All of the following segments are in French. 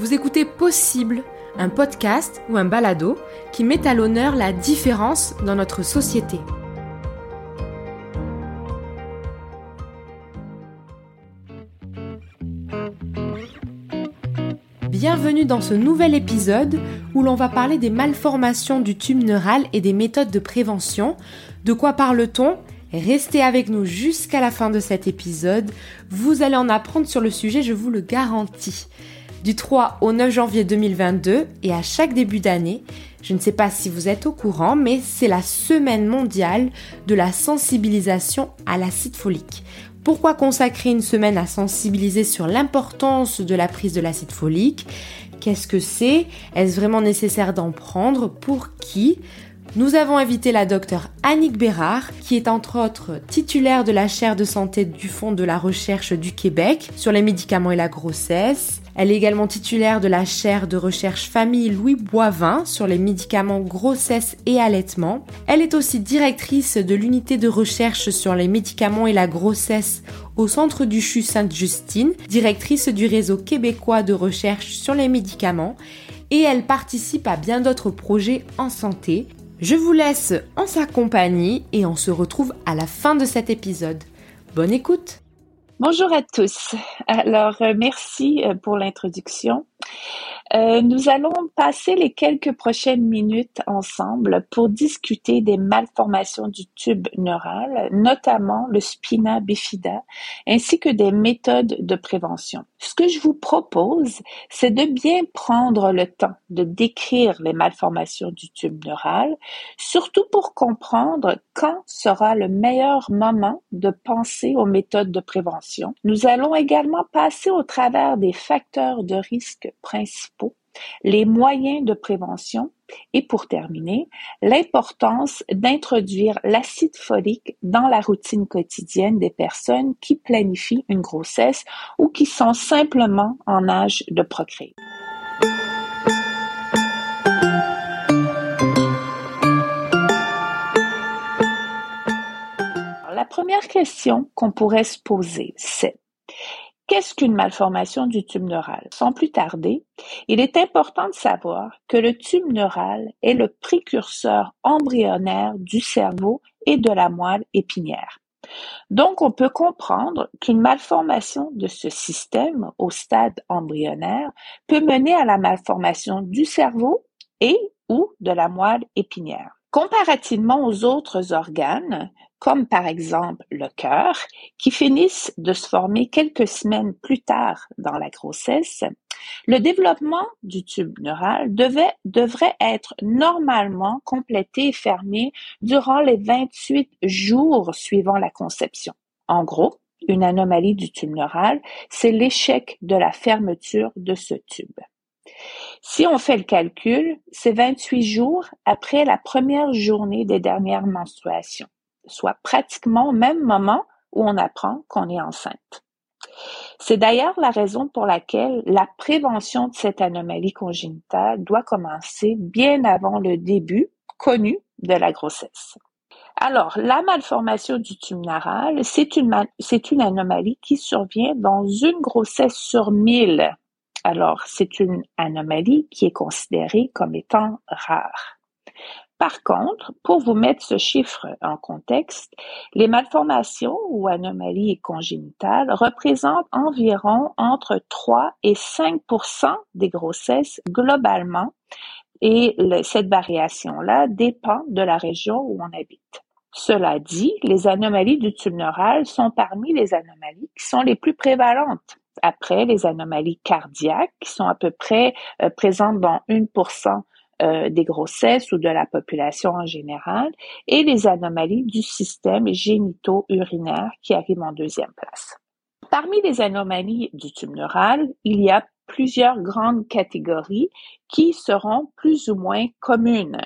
Vous écoutez Possible, un podcast ou un balado qui met à l'honneur la différence dans notre société. Bienvenue dans ce nouvel épisode où l'on va parler des malformations du tube neural et des méthodes de prévention. De quoi parle-t-on? Restez avec nous jusqu'à la fin de cet épisode. Vous allez en apprendre sur le sujet, je vous le garantis. Du 3 au 9 janvier 2022 et à chaque début d'année, je ne sais pas si vous êtes au courant, mais c'est la semaine mondiale de la sensibilisation à l'acide folique. Pourquoi consacrer une semaine à sensibiliser sur l'importance de la prise de l'acide folique? Qu'est-ce que c'est? Est-ce vraiment nécessaire d'en prendre? Pour qui? Nous avons invité la docteure Annick Bérard, qui est entre autres titulaire de la chaire de santé du Fonds de la recherche du Québec sur les médicaments et la grossesse. Elle est également titulaire de la chaire de recherche famille Louis Boivin sur les médicaments grossesse et allaitement. Elle est aussi directrice de l'unité de recherche sur les médicaments et la grossesse au Centre du CHU Sainte-Justine, directrice du réseau québécois de recherche sur les médicaments et elle participe à bien d'autres projets en santé, je vous laisse en sa compagnie et on se retrouve à la fin de cet épisode. Bonne écoute Bonjour à tous. Alors, euh, merci euh, pour l'introduction. Euh, nous allons passer les quelques prochaines minutes ensemble pour discuter des malformations du tube neural, notamment le spina bifida, ainsi que des méthodes de prévention. Ce que je vous propose, c'est de bien prendre le temps de décrire les malformations du tube neural, surtout pour comprendre quand sera le meilleur moment de penser aux méthodes de prévention. Nous allons également passer au travers des facteurs de risque principaux les moyens de prévention et pour terminer, l'importance d'introduire l'acide folique dans la routine quotidienne des personnes qui planifient une grossesse ou qui sont simplement en âge de procréer. La première question qu'on pourrait se poser, c'est Qu'est-ce qu'une malformation du tube neural? Sans plus tarder, il est important de savoir que le tube neural est le précurseur embryonnaire du cerveau et de la moelle épinière. Donc, on peut comprendre qu'une malformation de ce système au stade embryonnaire peut mener à la malformation du cerveau et ou de la moelle épinière. Comparativement aux autres organes, comme par exemple le cœur, qui finissent de se former quelques semaines plus tard dans la grossesse, le développement du tube neural devrait être normalement complété et fermé durant les 28 jours suivant la conception. En gros, une anomalie du tube neural, c'est l'échec de la fermeture de ce tube. Si on fait le calcul, c'est 28 jours après la première journée des dernières menstruations soit pratiquement au même moment où on apprend qu'on est enceinte. C'est d'ailleurs la raison pour laquelle la prévention de cette anomalie congénitale doit commencer bien avant le début connu de la grossesse. Alors, la malformation du tube neural, c'est une, c'est une anomalie qui survient dans une grossesse sur mille. Alors, c'est une anomalie qui est considérée comme étant rare. Par contre, pour vous mettre ce chiffre en contexte, les malformations ou anomalies congénitales représentent environ entre 3 et 5% des grossesses globalement et cette variation-là dépend de la région où on habite. Cela dit, les anomalies du tube neural sont parmi les anomalies qui sont les plus prévalentes après les anomalies cardiaques qui sont à peu près euh, présentes dans 1% euh, des grossesses ou de la population en général, et les anomalies du système génito-urinaire qui arrivent en deuxième place. Parmi les anomalies du tube neural, il y a plusieurs grandes catégories qui seront plus ou moins communes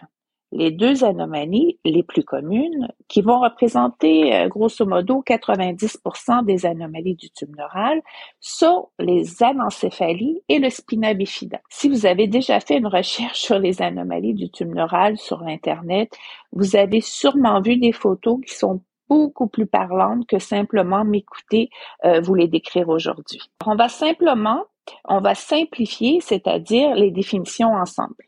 les deux anomalies les plus communes, qui vont représenter euh, grosso modo 90% des anomalies du tube neural, sont les anencéphalies et le spina bifida. Si vous avez déjà fait une recherche sur les anomalies du tube neural sur Internet, vous avez sûrement vu des photos qui sont beaucoup plus parlantes que simplement m'écouter euh, vous les décrire aujourd'hui. On va simplement On va simplifier, c'est-à-dire les définitions ensemble.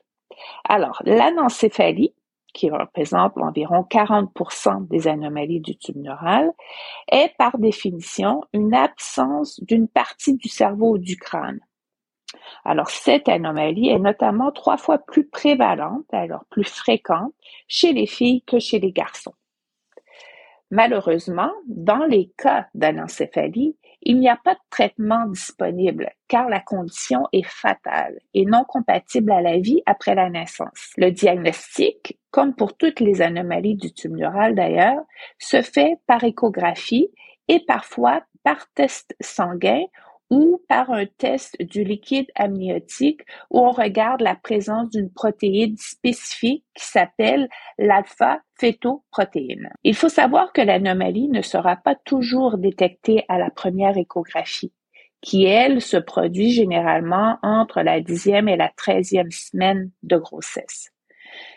Alors, l'anencéphalie, qui représente environ 40% des anomalies du tube neural, est par définition une absence d'une partie du cerveau ou du crâne. Alors, cette anomalie est notamment trois fois plus prévalente, alors plus fréquente, chez les filles que chez les garçons. Malheureusement, dans les cas d'anencéphalie, il n'y a pas de traitement disponible car la condition est fatale et non compatible à la vie après la naissance. Le diagnostic, comme pour toutes les anomalies du tube neural d'ailleurs, se fait par échographie et parfois par test sanguin ou par un test du liquide amniotique où on regarde la présence d'une protéine spécifique qui s'appelle l'alpha-fétoprotéine. Il faut savoir que l'anomalie ne sera pas toujours détectée à la première échographie qui, elle, se produit généralement entre la dixième et la treizième semaine de grossesse.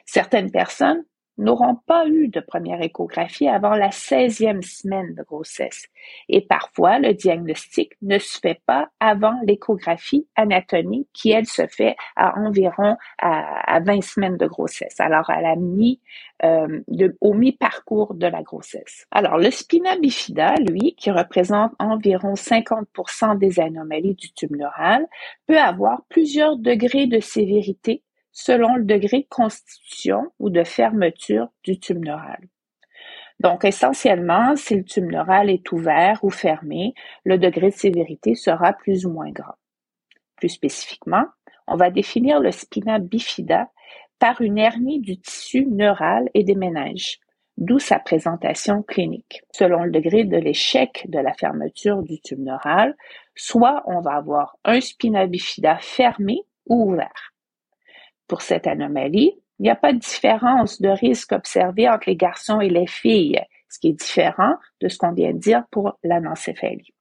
Certaines personnes n'auront pas eu de première échographie avant la 16e semaine de grossesse. Et parfois, le diagnostic ne se fait pas avant l'échographie anatomique qui, elle, se fait à environ à, 20 semaines de grossesse. Alors, à la mi, euh, au mi-parcours de la grossesse. Alors, le spina bifida, lui, qui représente environ 50% des anomalies du tube neural, peut avoir plusieurs degrés de sévérité selon le degré de constitution ou de fermeture du tube neural. Donc, essentiellement, si le tube neural est ouvert ou fermé, le degré de sévérité sera plus ou moins grand. Plus spécifiquement, on va définir le spina bifida par une hernie du tissu neural et des méninges, d'où sa présentation clinique. Selon le degré de l'échec de la fermeture du tube neural, soit on va avoir un spina bifida fermé ou ouvert. Pour cette anomalie, il n'y a pas de différence de risque observée entre les garçons et les filles, ce qui est différent de ce qu'on vient de dire pour l'anencéphalie.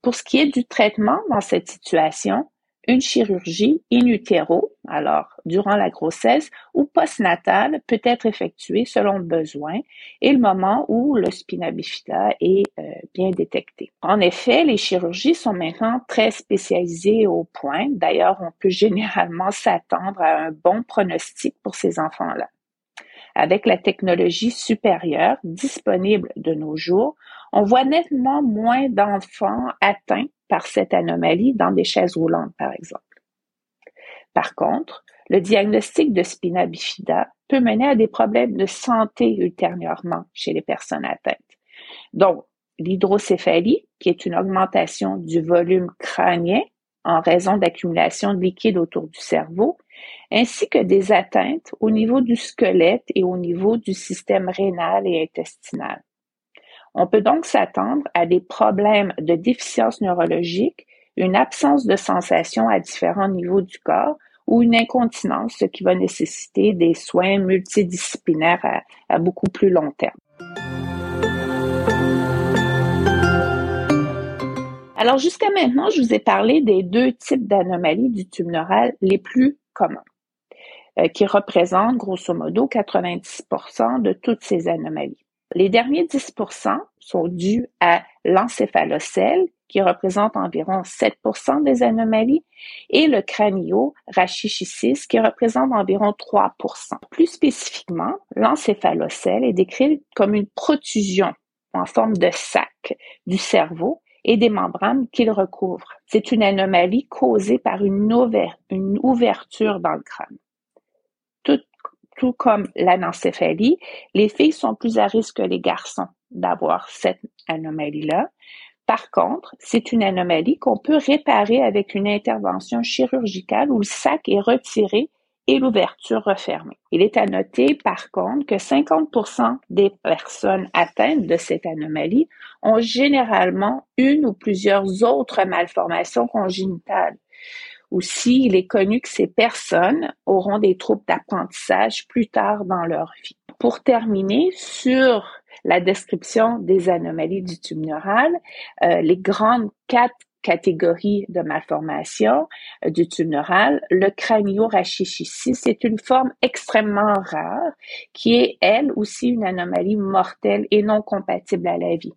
Pour ce qui est du traitement dans cette situation, une chirurgie in utero, alors durant la grossesse ou postnatale, peut être effectuée selon le besoin et le moment où le spina bifida est euh, bien détecté. En effet, les chirurgies sont maintenant très spécialisées au point. D'ailleurs, on peut généralement s'attendre à un bon pronostic pour ces enfants-là. Avec la technologie supérieure disponible de nos jours, on voit nettement moins d'enfants atteints par cette anomalie dans des chaises roulantes, par exemple. Par contre, le diagnostic de spina bifida peut mener à des problèmes de santé ultérieurement chez les personnes atteintes. Donc, l'hydrocéphalie, qui est une augmentation du volume crânien en raison d'accumulation de liquide autour du cerveau, ainsi que des atteintes au niveau du squelette et au niveau du système rénal et intestinal. On peut donc s'attendre à des problèmes de déficience neurologique, une absence de sensation à différents niveaux du corps ou une incontinence, ce qui va nécessiter des soins multidisciplinaires à, beaucoup plus long terme. Alors jusqu'à maintenant, je vous ai parlé des deux types d'anomalies du tube neural les plus communs, euh, qui représentent grosso modo 90% de toutes ces anomalies. Les derniers 10% sont dus à l'encéphalocèle, qui représente environ 7% des anomalies, et le crânio-rachichisis, qui représente environ 3% Plus spécifiquement, l'encéphalocèle est décrit comme une protrusion en forme de sac du cerveau et des membranes qu'il recouvre. C'est une anomalie causée par une, ouverture dans le crâne tout comme l'anencéphalie, les filles sont plus à risque que les garçons d'avoir cette anomalie-là. Par contre, c'est une anomalie qu'on peut réparer avec une intervention chirurgicale où le sac est retiré et l'ouverture refermée. Il est à noter, par contre, que 50% des personnes atteintes de cette anomalie ont généralement une ou plusieurs autres malformations congénitales. Aussi, il est connu que ces personnes auront des troubles d'apprentissage plus tard dans leur vie. Pour terminer sur la description des anomalies du tube neural, euh, les grandes quatre catégories de malformation euh, du tube neural, le crânio-rachichisis c'est une forme extrêmement rare qui est, elle aussi, une anomalie mortelle et non compatible à la vie.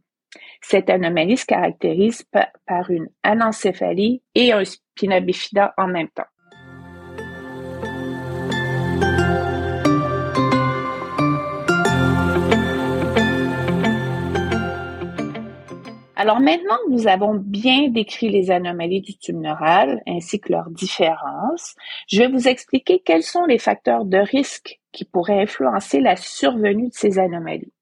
Cette anomalie se caractérise par une anencéphalie et un spina bifida en même temps. Alors maintenant que nous avons bien décrit les anomalies du tube neural ainsi que leurs différences, je vais vous expliquer quels sont les facteurs de risque qui pourraient influencer la survenue de ces anomalies.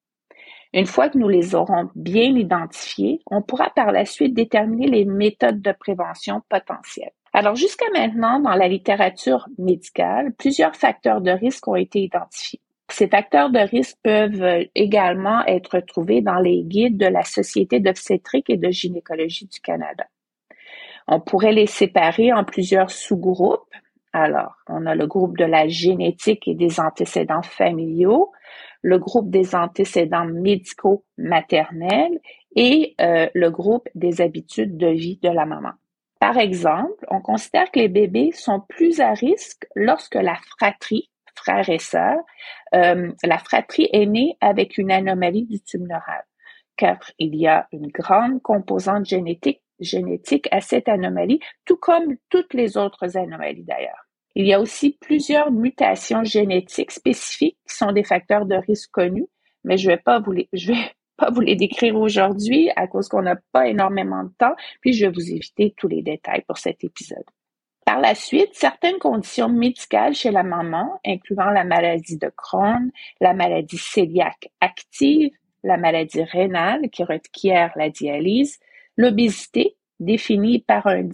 Une fois que nous les aurons bien identifiées, on pourra par la suite déterminer les méthodes de prévention potentielles. Alors jusqu'à maintenant, dans la littérature médicale, plusieurs facteurs de risque ont été identifiés. Ces facteurs de risque peuvent également être trouvés dans les guides de la Société d'obstétrique et de gynécologie du Canada. On pourrait les séparer en plusieurs sous-groupes. Alors, on a le groupe de la génétique et des antécédents familiaux, le groupe des antécédents médicaux maternels et euh, le groupe des habitudes de vie de la maman. Par exemple, on considère que les bébés sont plus à risque lorsque la fratrie, frères et sœurs, euh, la fratrie est née avec une anomalie du tube neural, car il y a une grande composante génétique à cette anomalie, tout comme toutes les autres anomalies d'ailleurs. Il y a aussi plusieurs mutations génétiques spécifiques qui sont des facteurs de risque connus, mais je vais pas vous les, je vais pas vous les décrire aujourd'hui à cause qu'on n'a pas énormément de temps, puis je vais vous éviter tous les détails pour cet épisode. Par la suite, certaines conditions médicales chez la maman, incluant la maladie de Crohn, la maladie cœliaque active, la maladie rénale qui requiert la dialyse, l'obésité, définie par un,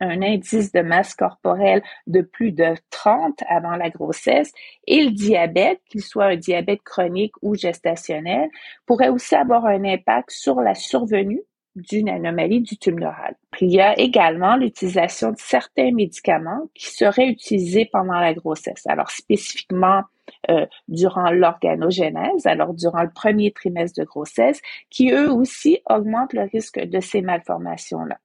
un, indice de masse corporelle de plus de 30 avant la grossesse, et le diabète, qu'il soit un diabète chronique ou gestationnel, pourrait aussi avoir un impact sur la survenue d'une anomalie du tube neural. Il y a également l'utilisation de certains médicaments qui seraient utilisés pendant la grossesse. Alors spécifiquement euh, durant l'organogénèse, alors durant le premier trimestre de grossesse, qui eux aussi augmentent le risque de ces malformations-là.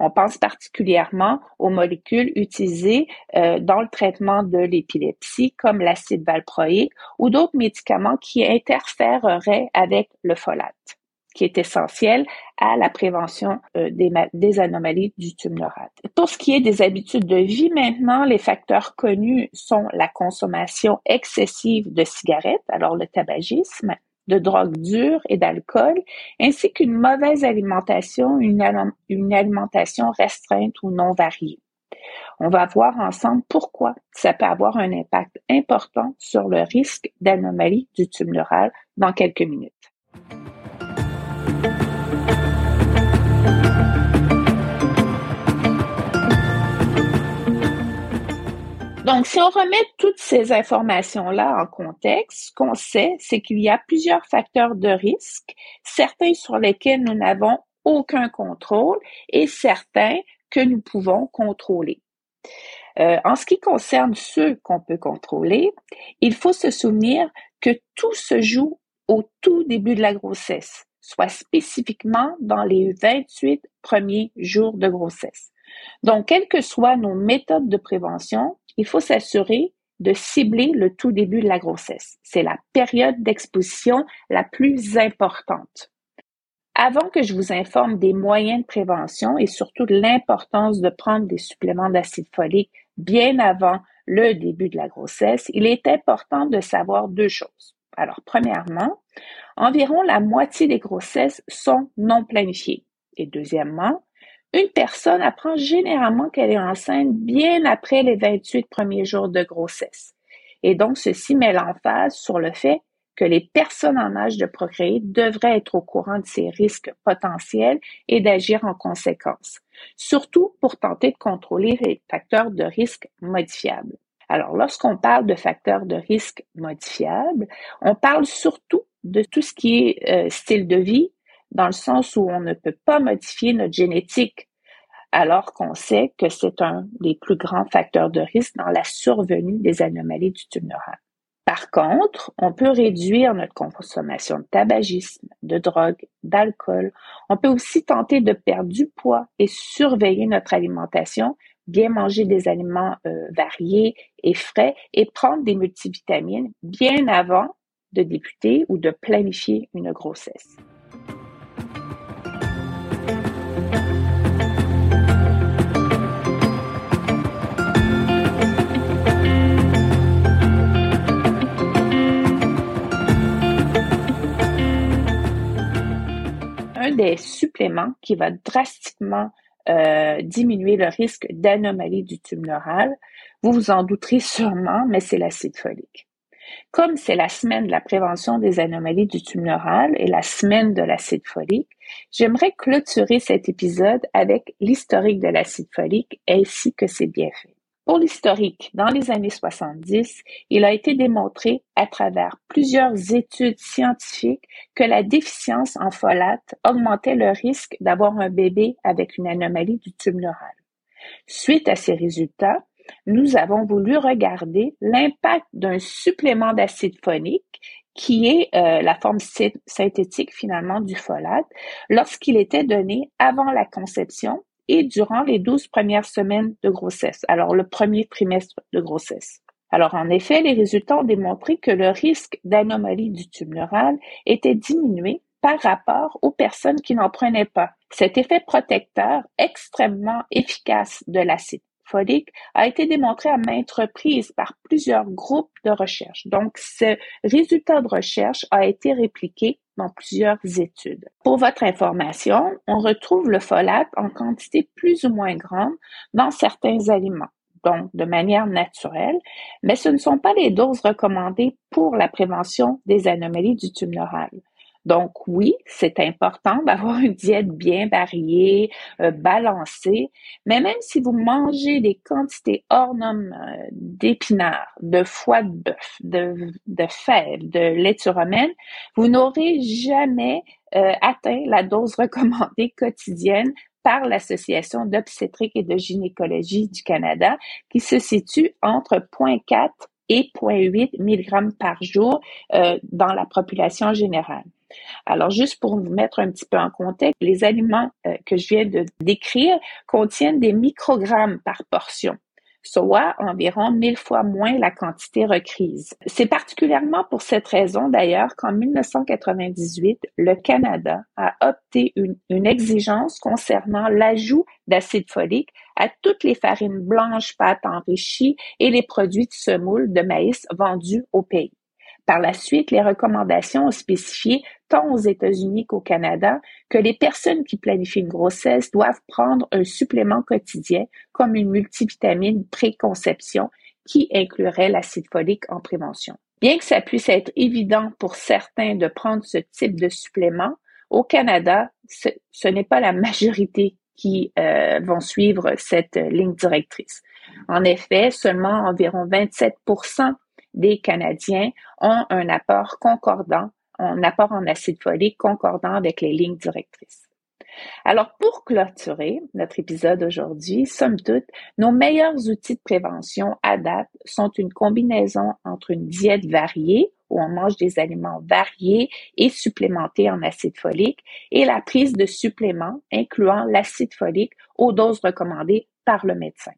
On pense particulièrement aux molécules utilisées euh, dans le traitement de l'épilepsie, comme l'acide valproïque ou d'autres médicaments qui interféreraient avec le folate qui est essentiel à la prévention euh, des, anomalies du tube neural. Pour ce qui est des habitudes de vie maintenant, les facteurs connus sont la consommation excessive de cigarettes, alors le tabagisme, de drogue dure et d'alcool, ainsi qu'une mauvaise alimentation, une, alimentation restreinte ou non variée. On va voir ensemble pourquoi ça peut avoir un impact important sur le risque d'anomalie du tube neural dans quelques minutes. Donc, si on remet toutes ces informations-là en contexte, ce qu'on sait, c'est qu'il y a plusieurs facteurs de risque, certains sur lesquels nous n'avons aucun contrôle et certains que nous pouvons contrôler. Euh, en ce qui concerne ceux qu'on peut contrôler, il faut se souvenir que tout se joue au tout début de la grossesse, soit spécifiquement dans les 28 premiers jours de grossesse. Donc, quelles que soient nos méthodes de prévention, il faut s'assurer de cibler le tout début de la grossesse. C'est la période d'exposition la plus importante. Avant que je vous informe des moyens de prévention et surtout de l'importance de prendre des suppléments d'acide folique bien avant le début de la grossesse, il est important de savoir deux choses. Alors, premièrement, environ la moitié des grossesses sont non planifiées. Et deuxièmement, une personne apprend généralement qu'elle est enceinte bien après les 28 premiers jours de grossesse. Et donc, ceci met l'emphase sur le fait que les personnes en âge de procréer devraient être au courant de ces risques potentiels et d'agir en conséquence, surtout pour tenter de contrôler les facteurs de risque modifiables. Alors, lorsqu'on parle de facteurs de risque modifiables, on parle surtout de tout ce qui est euh, style de vie, dans le sens où on ne peut pas modifier notre génétique, alors qu'on sait que c'est un des plus grands facteurs de risque dans la survenue des anomalies du tube neural. Par contre, on peut réduire notre consommation de tabagisme, de drogue, d'alcool. On peut aussi tenter de perdre du poids et surveiller notre alimentation, bien manger des aliments euh, variés et frais et prendre des multivitamines bien avant de débuter ou de planifier une grossesse. Des suppléments qui va drastiquement euh, diminuer le risque d'anomalie du tube neural. Vous vous en douterez sûrement, mais c'est l'acide folique. Comme c'est la semaine de la prévention des anomalies du tube neural et la semaine de l'acide folique, j'aimerais clôturer cet épisode avec l'historique de l'acide folique ainsi que ses bienfaits. Pour l'historique, dans les années 70, il a été démontré à travers plusieurs études scientifiques que la déficience en folate augmentait le risque d'avoir un bébé avec une anomalie du tube neural. Suite à ces résultats, nous avons voulu regarder l'impact d'un supplément d'acide phonique qui est euh, la forme synthétique finalement du folate, lorsqu'il était donné avant la conception et durant les 12 premières semaines de grossesse, alors le premier trimestre de grossesse. Alors en effet, les résultats ont démontré que le risque d'anomalie du tube neural était diminué par rapport aux personnes qui n'en prenaient pas. Cet effet protecteur extrêmement efficace de l'acide a été démontré à maintes reprises par plusieurs groupes de recherche. Donc, ce résultat de recherche a été répliqué dans plusieurs études. Pour votre information, on retrouve le folate en quantité plus ou moins grande dans certains aliments donc de manière naturelle, mais ce ne sont pas les doses recommandées pour la prévention des anomalies du tube neural. Donc oui, c'est important d'avoir une diète bien variée, euh, balancée, mais même si vous mangez des quantités hors normes euh, d'épinards, de foie de bœuf, de, de fèves, de laitue romaine, vous n'aurez jamais euh, atteint la dose recommandée quotidienne par l'Association d'obstétrique et de gynécologie du Canada, qui se situe entre 0.4 et 0.8 mg par jour dans la population générale. Alors, juste pour vous mettre un petit peu en contexte, les aliments euh, que je viens de décrire contiennent des microgrammes par portion soit environ mille fois moins la quantité requise. C'est particulièrement pour cette raison d'ailleurs qu'en 1998, le Canada a opté une, une exigence concernant l'ajout d'acide folique à toutes les farines blanches, pâtes enrichies et les produits de semoule de maïs vendus au pays. Par la suite, les recommandations ont spécifié, tant aux États-Unis qu'au Canada, que les personnes qui planifient une grossesse doivent prendre un supplément quotidien comme une multivitamine préconception qui inclurait l'acide folique en prévention. Bien que ça puisse être évident pour certains de prendre ce type de supplément, au Canada, ce, n'est pas la majorité qui euh, vont suivre cette ligne directrice. En effet, seulement environ 27% des Canadiens ont un apport concordant, un apport en acide folique concordant avec les lignes directrices. Alors, pour clôturer notre épisode aujourd'hui, somme toute, nos meilleurs outils de prévention à date sont une combinaison entre une diète variée, où on mange des aliments variés et supplémentés en acide folique, et la prise de suppléments incluant l'acide folique aux doses recommandées par le médecin.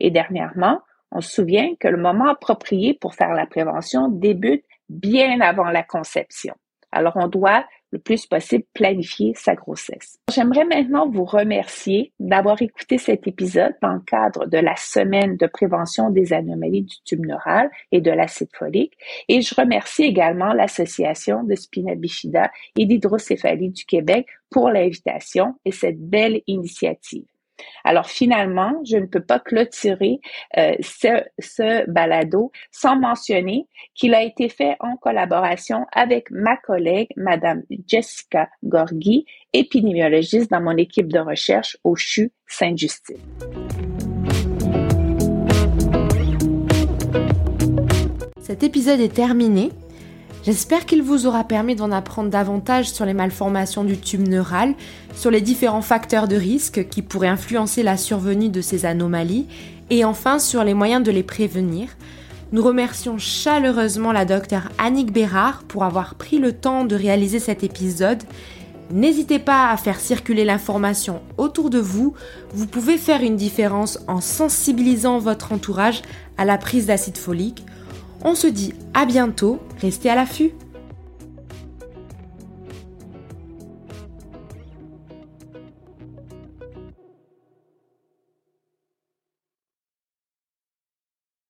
Et dernièrement, on se souvient que le moment approprié pour faire la prévention débute bien avant la conception. Alors, on doit le plus possible planifier sa grossesse. J'aimerais maintenant vous remercier d'avoir écouté cet épisode dans le cadre de la semaine de prévention des anomalies du tube neural et de l'acide folique. Et je remercie également l'Association de spina bifida et d'hydrocéphalie du Québec pour l'invitation et cette belle initiative. Alors finalement, je ne peux pas clôturer euh, ce, balado sans mentionner qu'il a été fait en collaboration avec ma collègue, Madame Jessica Gorgui, épidémiologiste dans mon équipe de recherche au CHU Sainte-Justine. Cet épisode est terminé. J'espère qu'il vous aura permis d'en apprendre davantage sur les malformations du tube neural, sur les différents facteurs de risque qui pourraient influencer la survenue de ces anomalies et enfin sur les moyens de les prévenir. Nous remercions chaleureusement la docteure Annick Bérard pour avoir pris le temps de réaliser cet épisode. N'hésitez pas à faire circuler l'information autour de vous. Vous pouvez faire une différence en sensibilisant votre entourage à la prise d'acide folique on se dit à bientôt, restez à l'affût